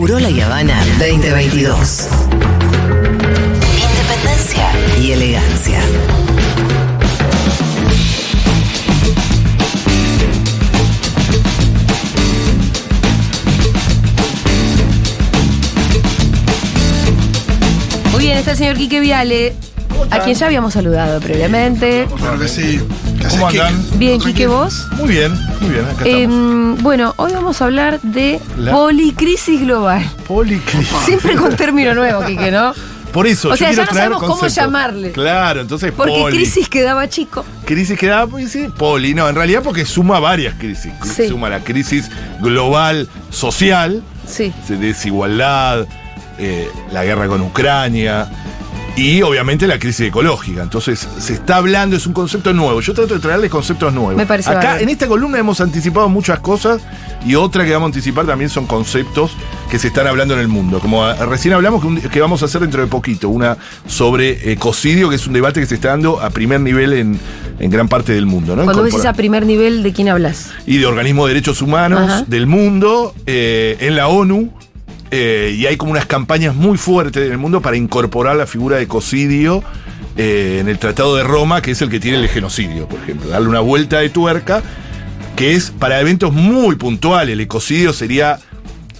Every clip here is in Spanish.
Urola y Habana 2022. Independencia y elegancia. Muy bien, está el señor Quique Viale, a quien ya habíamos saludado previamente. Claro que sí. ¿Qué haces, ¿Cómo andan? Bien, Quique, vos. Muy bien, muy bien, acá Eh, estamos. bueno, hoy vamos a hablar de La- policrisis global. Policrisis. Siempre con término nuevo, Quique, ¿no? Por eso, O yo sea, quiero ya no traer sabemos cómo llamarle. Claro, entonces Porque poli. crisis quedaba chico. Crisis que da, pues sí, poli. No, en realidad porque suma varias crisis. Sí. Suma la crisis global social, Sí. de desigualdad, eh, la guerra con Ucrania y obviamente la crisis ecológica. Entonces, se está hablando, es un concepto nuevo. Yo trato de traerles conceptos nuevos. Me parece Acá, en esta columna hemos anticipado muchas cosas y otra que vamos a anticipar también son conceptos que se están hablando en el mundo. Como ah, recién hablamos que, un- que vamos a hacer dentro de poquito, una sobre ecocidio, que es un debate que se está dando a primer nivel en, en gran parte del mundo. ¿no? Cuando Incorpora- a primer nivel, ¿de quién hablas? y de organismos de derechos humanos Ajá. del mundo eh, en la ONU. Eh, y hay como unas campañas muy fuertes en el mundo para incorporar la figura de ecocidio eh, en el Tratado de Roma, que es el que tiene el genocidio, por ejemplo. Darle una vuelta de tuerca, que es para eventos muy puntuales. El ecocidio sería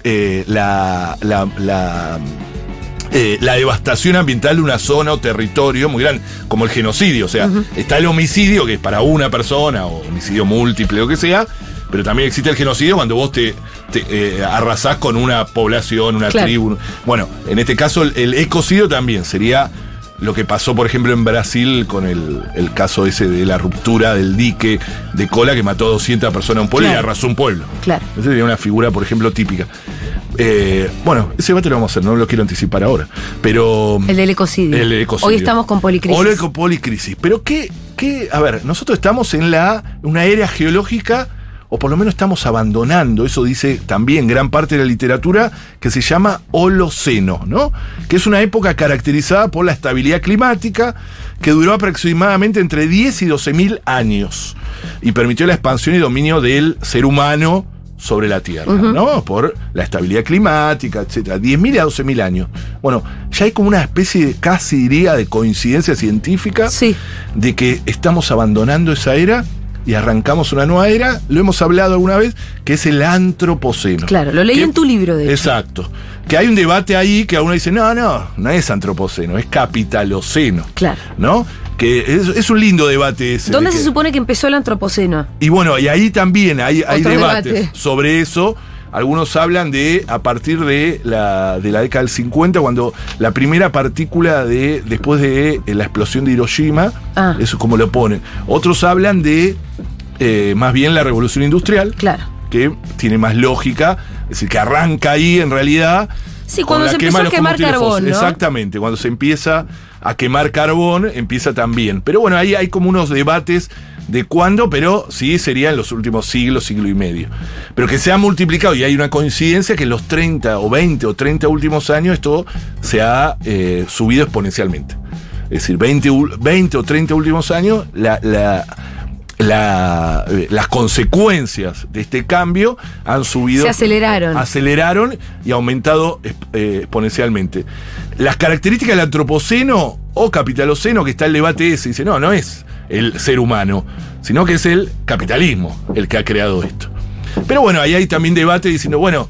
eh, la, la- la, la devastación ambiental de una zona o territorio muy grande, como el genocidio. O sea, está el homicidio, que es para una persona, o homicidio múltiple, o que sea, pero también existe el genocidio cuando vos te, te, eh, arrasás con una población, una Claro. tribu. Bueno, en este caso el, el ecocidio también sería lo que pasó, por ejemplo, en Brasil con el, el caso ese de la ruptura del dique de cola que mató a 200 personas a un pueblo y arrasó un pueblo. Claro. Esa sería una figura, por ejemplo, típica. Eh, bueno, ese debate lo vamos a hacer, no lo quiero anticipar ahora. Pero. El del ecocidio. El ecocidio. Hoy estamos con policrisis. Hoy con policrisis. Pero qué, qué. A ver, nosotros estamos en la una era geológica, o por lo menos estamos abandonando, eso dice también gran parte de la literatura, que se llama Holoceno, ¿no? Que es una época caracterizada por la estabilidad climática, que duró aproximadamente entre 10 y 12 mil años, y permitió la expansión y dominio del ser humano sobre la Tierra, ¿no? Por la estabilidad climática, etcétera. 10.000 a 12.000 años. Bueno, ya hay como una especie, de, casi diría, de coincidencia científica Sí. de que estamos abandonando esa era y arrancamos una nueva era. Lo hemos hablado alguna vez, que es el antropoceno. Claro, lo leí Que- en tu libro, de hecho. Exacto. Que hay un debate ahí que uno dice, no, no, no es antropoceno, es capitaloceno. Claro. ¿No? Que es, es un lindo debate ese. ¿Dónde de se que- supone que empezó el antropoceno? y bueno, y ahí también hay, hay debates debate. sobre eso. Algunos hablan de a partir de la, de la década del 50, cuando la primera partícula de después de eh, la explosión de Hiroshima, Ah. eso es como lo ponen. Otros hablan de eh, más bien la revolución industrial, Claro. que tiene más lógica, es decir, que arranca ahí en realidad. Sí, cuando se quema de a quemar carbón. Exactamente, cuando se empieza a quemar carbón, empieza también. Pero bueno, ahí hay como unos debates de cuándo, pero sí sería en los últimos siglos, siglo y medio. Pero que se ha multiplicado y hay una coincidencia que en los 30 o 20 o 30 últimos años esto se ha eh, subido exponencialmente. Es decir, 20, ul- 20 o 30 últimos años, la, la- la, eh, las consecuencias de este cambio han subido. Se aceleraron. Aceleraron y aumentado eh, exponencialmente. Las características del antropoceno o capitaloceno, que está el debate ese, dice, no, no es el ser humano, sino que es el capitalismo el que ha creado esto. Pero bueno, ahí hay también debate diciendo, bueno,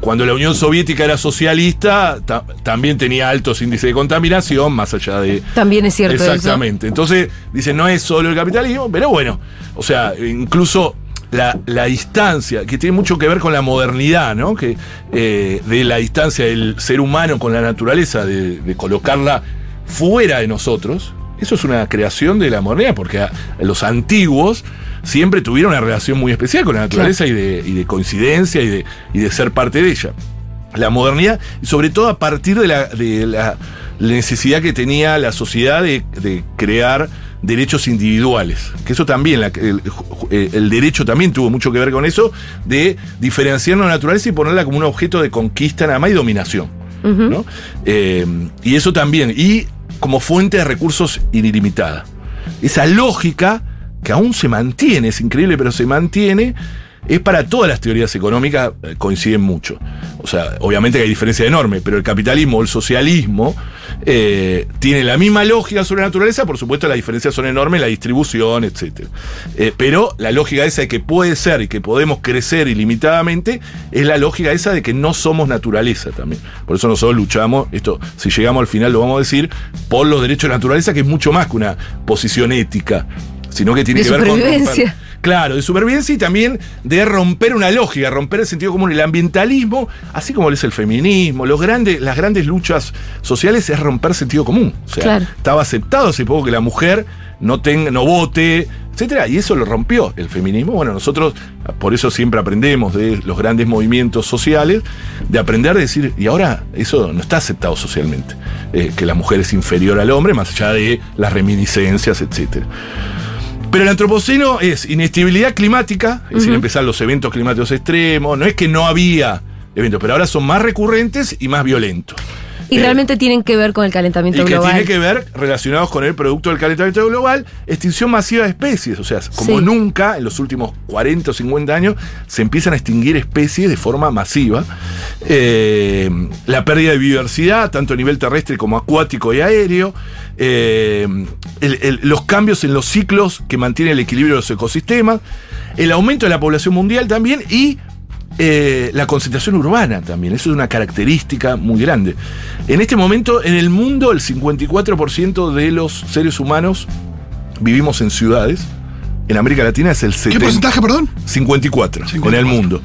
cuando la Unión Soviética era socialista, ta- también tenía altos índices de contaminación, más allá de, También es cierto eso. Exactamente. Entonces, dicen, no es solo el capitalismo, pero bueno, o sea, incluso la, la distancia, que tiene mucho que ver con la modernidad, ¿no? Que, eh, de la distancia del ser humano con la naturaleza, de, de colocarla fuera de nosotros. Eso es una creación de la modernidad, porque los antiguos siempre tuvieron una relación muy especial con la naturaleza y, de, y de coincidencia y de, y de ser parte de ella la modernidad, y sobre todo a partir de la, de la necesidad que tenía la sociedad de, de crear derechos individuales. Que eso también, la- el, eh, el derecho también tuvo mucho que ver con eso, de diferenciar la naturaleza y ponerla como un objeto de conquista nada más y dominación. ¿no? Eh, y eso también, y como fuente de recursos ilimitada. Esa lógica que aún se mantiene, es increíble, pero se mantiene, es para todas las teorías económicas, eh, coinciden mucho. O sea, obviamente que hay diferencia enorme, pero el capitalismo el socialismo eh, tiene la misma lógica sobre la naturaleza, por supuesto las diferencias son enormes, la distribución, etc. Eh, pero la lógica esa de que puede ser y que podemos crecer ilimitadamente es la lógica esa de que no somos naturaleza también. Por eso nosotros luchamos, esto si llegamos al final lo vamos a decir, por los derechos de la naturaleza, que es mucho más que una posición ética, sino que tiene De que ver con... supervivencia. romper- Claro, de supervivencia y también de romper una lógica, romper el sentido común. El ambientalismo, así como lo es el feminismo, los grandes, las grandes luchas sociales es romper sentido común. O sea, Claro. estaba aceptado hace poco que la mujer no tenga, no vote, etcétera, y eso lo rompió el feminismo. Bueno, nosotros por eso siempre aprendemos de los grandes movimientos sociales, de aprender a decir, y ahora eso no está aceptado socialmente, eh, que la mujer es inferior al hombre, más allá de las reminiscencias, etcétera. Pero el antropoceno es inestabilidad climática, es decir, empezar los eventos climáticos extremos. No es que no había eventos, pero ahora son más recurrentes y más violentos. Y Eh, realmente tienen que ver con el calentamiento y que global. tiene que ver relacionados con el producto del calentamiento global, extinción masiva de especies. O sea, como Sí. nunca en los últimos 40 o 50 años se empiezan a extinguir especies de forma masiva. Eh, la pérdida de biodiversidad, tanto a nivel terrestre como acuático y aéreo. Eh, el- el- los cambios en los ciclos que mantienen el equilibrio de los ecosistemas. El aumento de la población mundial también y eh, la concentración urbana también, eso es una característica muy grande. En este momento, en el mundo, el 54% de los seres humanos vivimos en ciudades. En América Latina es el 70%. ¿Qué porcentaje, perdón? 54, en 54. el mundo.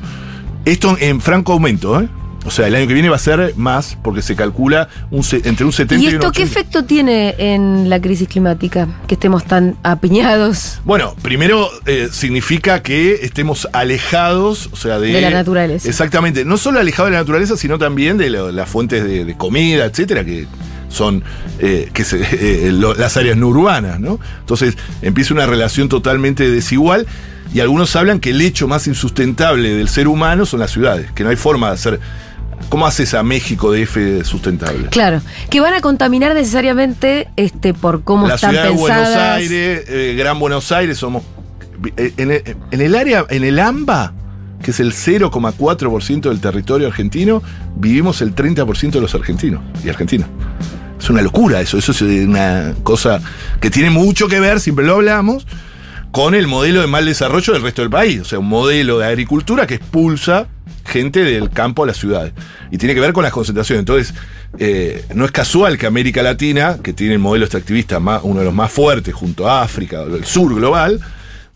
Esto en franco aumento, ¿eh? O sea, el año que viene va a ser más, porque se calcula un entre un 70 ¿Y y, un esto qué 80. efecto tiene en la crisis climática? Que estemos tan apiñados Bueno, primero eh, significa que estemos alejados, o sea, de, De la naturaleza. Exactamente, no solo alejados de la naturaleza, sino también de lo- las fuentes de, de comida, etcétera, que son eh, que se- eh, lo- las áreas no urbanas, ¿no? Entonces empieza una relación totalmente desigual. Y algunos hablan que el hecho más insustentable del ser humano son las ciudades, que no hay forma de hacer. ¿Cómo haces a México DF sustentable? Claro, que van a contaminar necesariamente este por cómo la están ciudad de pensadas. Buenos Aires, eh, Gran Buenos Aires, somos. eh, En el, en el área, en el AMBA, que es el 0,4% del territorio argentino, vivimos el 30% de los argentinos y argentinas. Es una locura eso, eso es una cosa que tiene mucho que ver, siempre lo hablamos, con el modelo de mal desarrollo del resto del país. O sea, un modelo de agricultura que expulsa gente del campo a las ciudades. Y tiene que ver con las concentraciones. Entonces, eh, no es casual que América Latina, que tiene el modelo extractivista más, uno de los más fuertes junto a África, el sur global,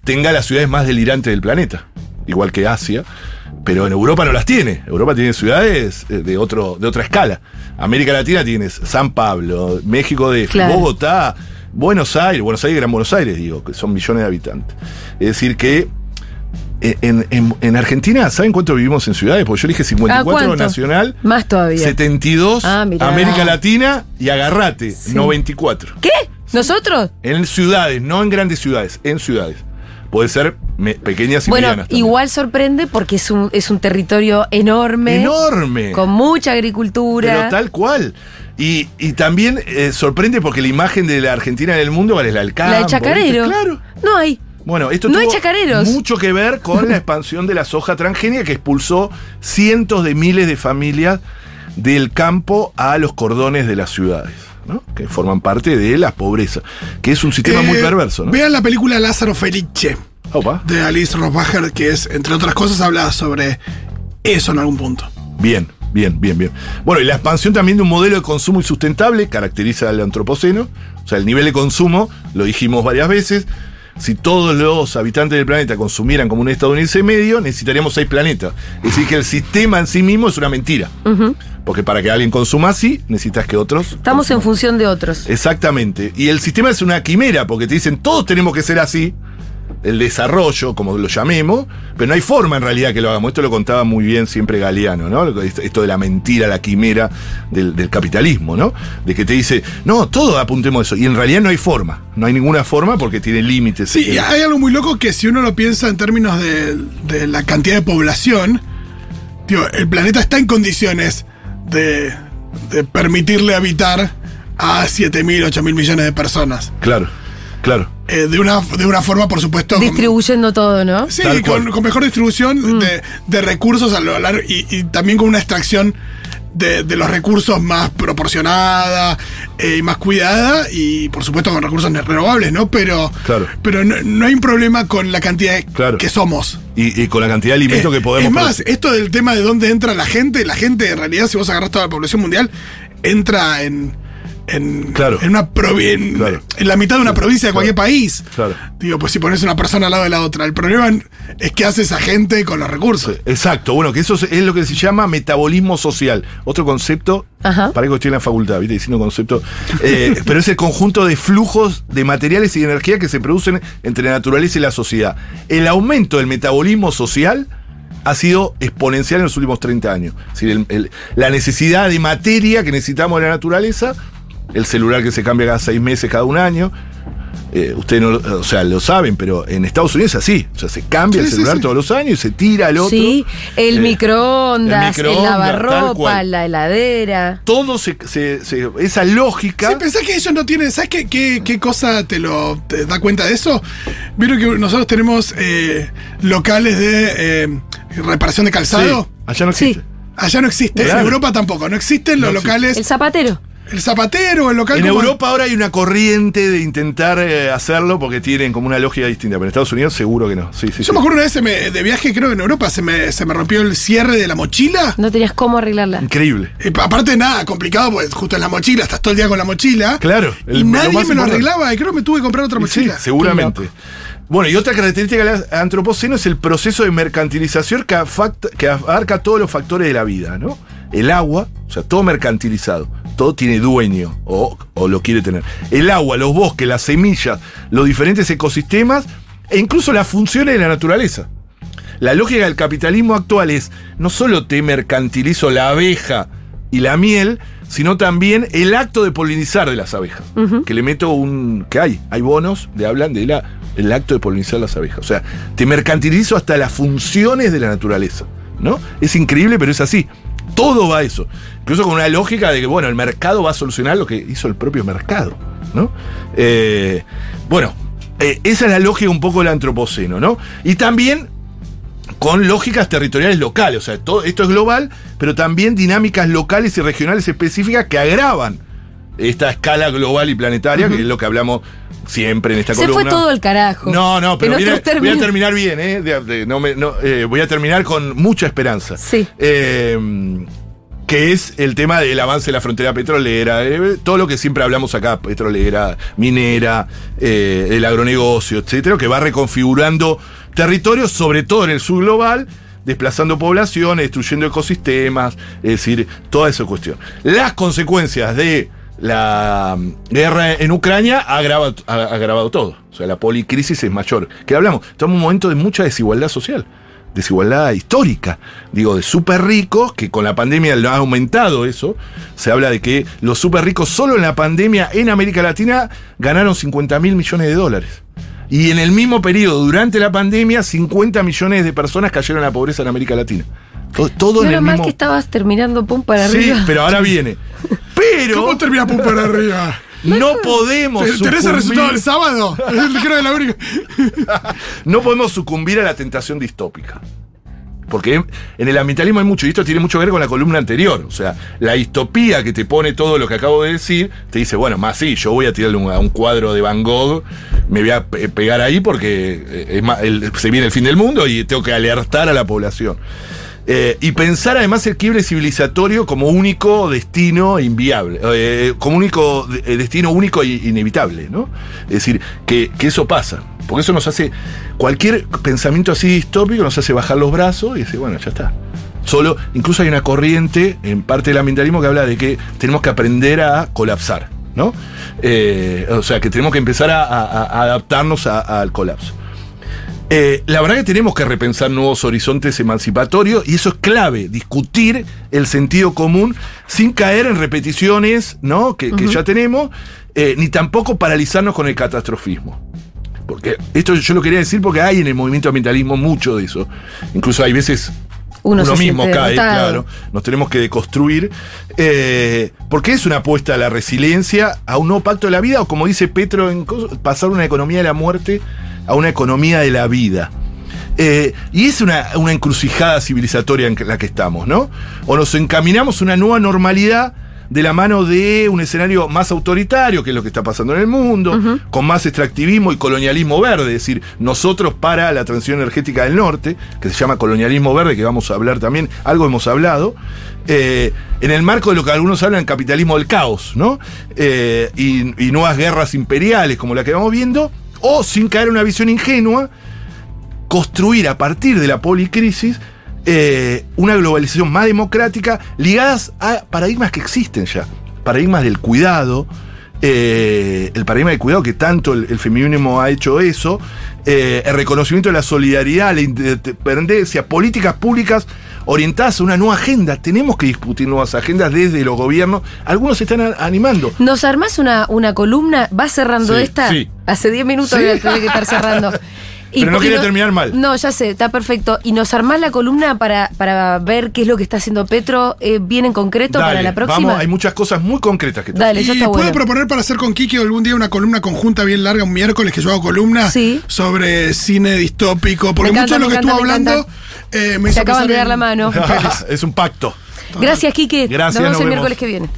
tenga las ciudades más delirantes del planeta. Igual que Asia. Pero en Europa no las tiene. Europa tiene ciudades eh, de, otro, de otra escala. América Latina tienes San Pablo, México de Claro. Bogotá, Buenos Aires, Buenos Aires, Gran Buenos Aires, digo, que son millones de habitantes. Es decir, que en, en- en Argentina, ¿saben cuánto vivimos en ciudades? Porque yo dije Ah, 54 ¿cuánto? nacional, Más todavía. 72 Ah. América Latina y agarrate, Sí. 94. ¿Qué? ¿Nosotros? En ciudades, no en grandes ciudades, en ciudades. Puede ser me- pequeñas y Bueno, medianas. también. igual sorprende porque es un, es un territorio enorme. Enorme. Con mucha agricultura. Pero tal cual. Y, y también eh, sorprende porque la imagen de la Argentina en el mundo ¿cuál es la del campo. la de Chacarero. Claro. No hay. Bueno, esto No tuvo mucho que ver con la expansión de la soja transgénica que expulsó cientos de miles de familias del campo a los cordones de las ciudades, ¿no? Que forman parte de la pobreza, que es un sistema muy Eh, perverso, ¿no? Vean la película Lázaro Felice Opa. de Alice Rosbacher, que es, entre otras cosas, habla sobre eso en algún punto. Bien, bien, bien, bien. Bueno, y la expansión también de un modelo de consumo insustentable caracteriza al antropoceno. O sea, el nivel de consumo, lo dijimos varias veces. Si todos los habitantes del planeta consumieran como un estadounidense medio, necesitaríamos seis planetas. Es decir, que el sistema en sí mismo es una mentira. Porque para que alguien consuma así, necesitas que otros. Estamos en función de otros. Exactamente. Y el sistema es una quimera, porque te dicen todos tenemos que ser así, el desarrollo, como lo llamemos, pero no hay forma en realidad que lo hagamos. Esto lo contaba muy bien siempre Galeano, ¿no? Esto de la mentira, la quimera del, del capitalismo, ¿no? De que te dice, no, todos apuntemos a eso. Y en realidad no hay forma. No hay ninguna forma porque tiene límites. Sí, y hay algo muy loco que si uno lo piensa en términos de, de la cantidad de población, digo, el planeta está en condiciones de, de permitirle habitar a 7.000, 8.000 millones de personas. Claro. Claro. eh, de, una, de una forma, por supuesto. con- Distribuyendo todo, ¿no? Sí, con, con mejor distribución de, de recursos a lo largo y, y también con una extracción de, de los recursos más proporcionada eh, y más cuidada y por supuesto con recursos renovables, ¿no? Pero, Claro. pero no, no hay un problema con la cantidad de- Claro. que somos. Y, y con la cantidad de alimentos Eh, que podemos es más, producir. esto del tema de dónde entra la gente, la gente en realidad, si vos agarrás toda la población mundial, entra en. En, Claro. en una provi- en, Claro. en la mitad de una provincia de cualquier país. Claro. Digo, pues si pones una persona al lado de la otra. El problema es qué hace esa gente con los recursos. Exacto, bueno, que eso es- es lo que se llama metabolismo social. Otro concepto, Ajá. para que estoy en la facultad, ¿viste? Diciendo concepto. eh, pero es el conjunto de flujos de materiales y de energía que se producen entre la naturaleza y la sociedad. El aumento del metabolismo social ha sido exponencial en los últimos 30 años. Es decir, el- el- la necesidad de materia que necesitamos de la naturaleza, el celular que se cambia cada seis meses, cada un año. Eh, ustedes no, lo- o sea, lo saben, pero en Estados Unidos es así. O sea, se cambia el Sí, celular sí. todos los años y se tira al otro. Sí, el Eh, microondas, el el, microondas, lavarropa, la heladera. todo se, se- se- esa lógica. Sí, pensás que ellos no tienen. ¿Sabes qué, qué, qué cosa te lo te da cuenta de eso? Vieron que nosotros tenemos eh, locales de eh, reparación de calzado. Sí, allá no existe. Sí. Allá no existe. Claro. En Europa tampoco. No existen los No existe. locales. El zapatero. El zapatero, el local En como- Europa ahora hay una corriente de intentar eh, hacerlo porque tienen como una lógica distinta, pero en Estados Unidos seguro que no. Sí, sí, Yo sí. me acuerdo una vez se me- de viaje, creo que en Europa, se me, se me rompió el cierre de la mochila. No tenías cómo arreglarla. Increíble. Y pa- aparte nada, complicado, pues justo en la mochila, estás todo el día con la mochila. Claro, y el- nadie me lo arreglaba y creo que me tuve que comprar otra Sí, mochila. seguramente. Qué Bueno, y otra característica del antropoceno es el proceso de mercantilización que, afacta- que abarca todos los factores de la vida, ¿no? El agua, o sea, todo mercantilizado, todo tiene dueño o, o lo quiere tener. El agua, los bosques, las semillas, los diferentes ecosistemas e incluso las funciones de la naturaleza. La lógica del capitalismo actual es no solo te mercantilizo la abeja y la miel, sino también el acto de polinizar de las abejas. Que le meto un. que hay, hay bonos de hablan de la, el acto de polinizar las abejas. O sea, te mercantilizo hasta las funciones de la naturaleza. ¿No? Es increíble, pero es así. Todo va a eso. Incluso con una lógica de que, bueno, el mercado va a solucionar lo que hizo el propio mercado. ¿No? Eh, bueno, eh, esa es la lógica un poco del antropoceno, ¿no? Y también con lógicas territoriales locales. O sea, todo esto es global, pero también dinámicas locales y regionales específicas que agravan esta escala global y planetaria, que es lo que hablamos siempre en esta Se columna. fue todo el carajo. No, no, pero voy a terminar bien, ¿eh? De- de- no me- no, eh, voy a terminar con mucha esperanza. Sí. Eh, que es el tema del avance de la frontera petrolera, eh, todo lo que siempre hablamos acá, petrolera, minera, el agronegocio, etcétera, que va reconfigurando territorios, sobre todo en el sur global, desplazando poblaciones, destruyendo ecosistemas, es decir, toda esa cuestión. Las consecuencias de la guerra en Ucrania ha agravado, ha todo. O sea, la policrisis es mayor. Que hablamos, estamos en un momento de mucha desigualdad social desigualdad histórica, digo, de súper ricos, que con la pandemia lo ha aumentado eso. Se habla de que los súper ricos solo en la pandemia en América Latina ganaron 50 mil millones de dólares. Y en el mismo periodo, durante la pandemia, 50 millones de personas cayeron a la pobreza en América Latina. Todo, todo en Menos el mal que estabas terminando pum para Sí, arriba. pero ahora viene. Pero ¿Cómo termina Pum para arriba? no podemos ¿Tenés el sucumbir- resultado del sábado? Creo la única. no podemos sucumbir a la tentación distópica. Porque en el ambientalismo hay mucho, y esto tiene mucho que ver con la columna anterior. O sea, la distopía que te pone todo lo que acabo de decir, te dice, bueno, más sí, yo voy a tirarle un- a un cuadro de Van Gogh, me voy a pe- pegar ahí porque eh, es más, el- se viene el fin del mundo y tengo que alertar a la población. Eh, y pensar además el quiebre civilizatorio como único destino inviable, eh, como único eh, destino único e inevitable, ¿no? Es decir, que, que eso pasa. Porque eso nos hace, cualquier pensamiento así distópico nos hace bajar los brazos y decir, bueno, ya está. Solo, incluso hay una corriente en parte del ambientalismo que habla de que tenemos que aprender a colapsar, ¿no? O sea, que tenemos que empezar a, adaptarnos al colapso. Eh, la verdad que tenemos que repensar nuevos horizontes emancipatorios y eso es clave, discutir el sentido común sin caer en repeticiones ¿no? que, que ya tenemos, eh, ni tampoco paralizarnos con el catastrofismo. Porque esto yo lo quería decir porque hay en el movimiento ambientalismo mucho de eso. Incluso hay veces Uno se mismo cae, claro. Nos tenemos que deconstruir. eh, porque es una apuesta a la resiliencia, a un nuevo pacto de la vida, o como dice Petro, en pasar una economía de la muerte a una economía de la vida. Eh, y es una, una encrucijada civilizatoria en la que estamos, ¿no? O nos encaminamos a una nueva normalidad de la mano de un escenario más autoritario, que es lo que está pasando en el mundo, con más extractivismo y colonialismo verde, es decir, nosotros para la transición energética del norte, que se llama colonialismo verde, que vamos a hablar también, algo hemos hablado, eh, en el marco de lo que algunos hablan capitalismo del caos, ¿no? Eh, y, y nuevas guerras imperiales como la que vamos viendo, o sin caer en una visión ingenua, construir a partir de la policrisis eh, una globalización más democrática ligadas a paradigmas que existen ya. Paradigmas del cuidado, eh, el paradigma del cuidado que tanto el, feminismo ha hecho eso, eh, el reconocimiento de la solidaridad, la independencia, políticas públicas orientadas a una nueva agenda. Tenemos que discutir nuevas agendas desde los gobiernos. Algunos se están animando. ¿Nos armás una, una columna? ¿Vas cerrando Sí, esta? sí. Hace 10 minutos tenés que estar cerrando. Pero no quería terminar mal. No, ya sé, está perfecto. ¿Y nos armás la columna para, para ver qué es lo que está haciendo Petro eh, bien en concreto para la próxima? Vamos, hay muchas cosas muy concretas que Dale, eso Y está puedo bueno. proponer para hacer con Kiki algún día una columna conjunta bien larga, un miércoles que yo hago columna Sí. sobre cine distópico, porque Me mucho de lo que encanta, estuvo me encanta, hablando me eh, me Se hizo acaban de dar en- la mano. es un pacto. Gracias, Quique. Gracias, Nos vemos nos el vemos. miércoles que viene.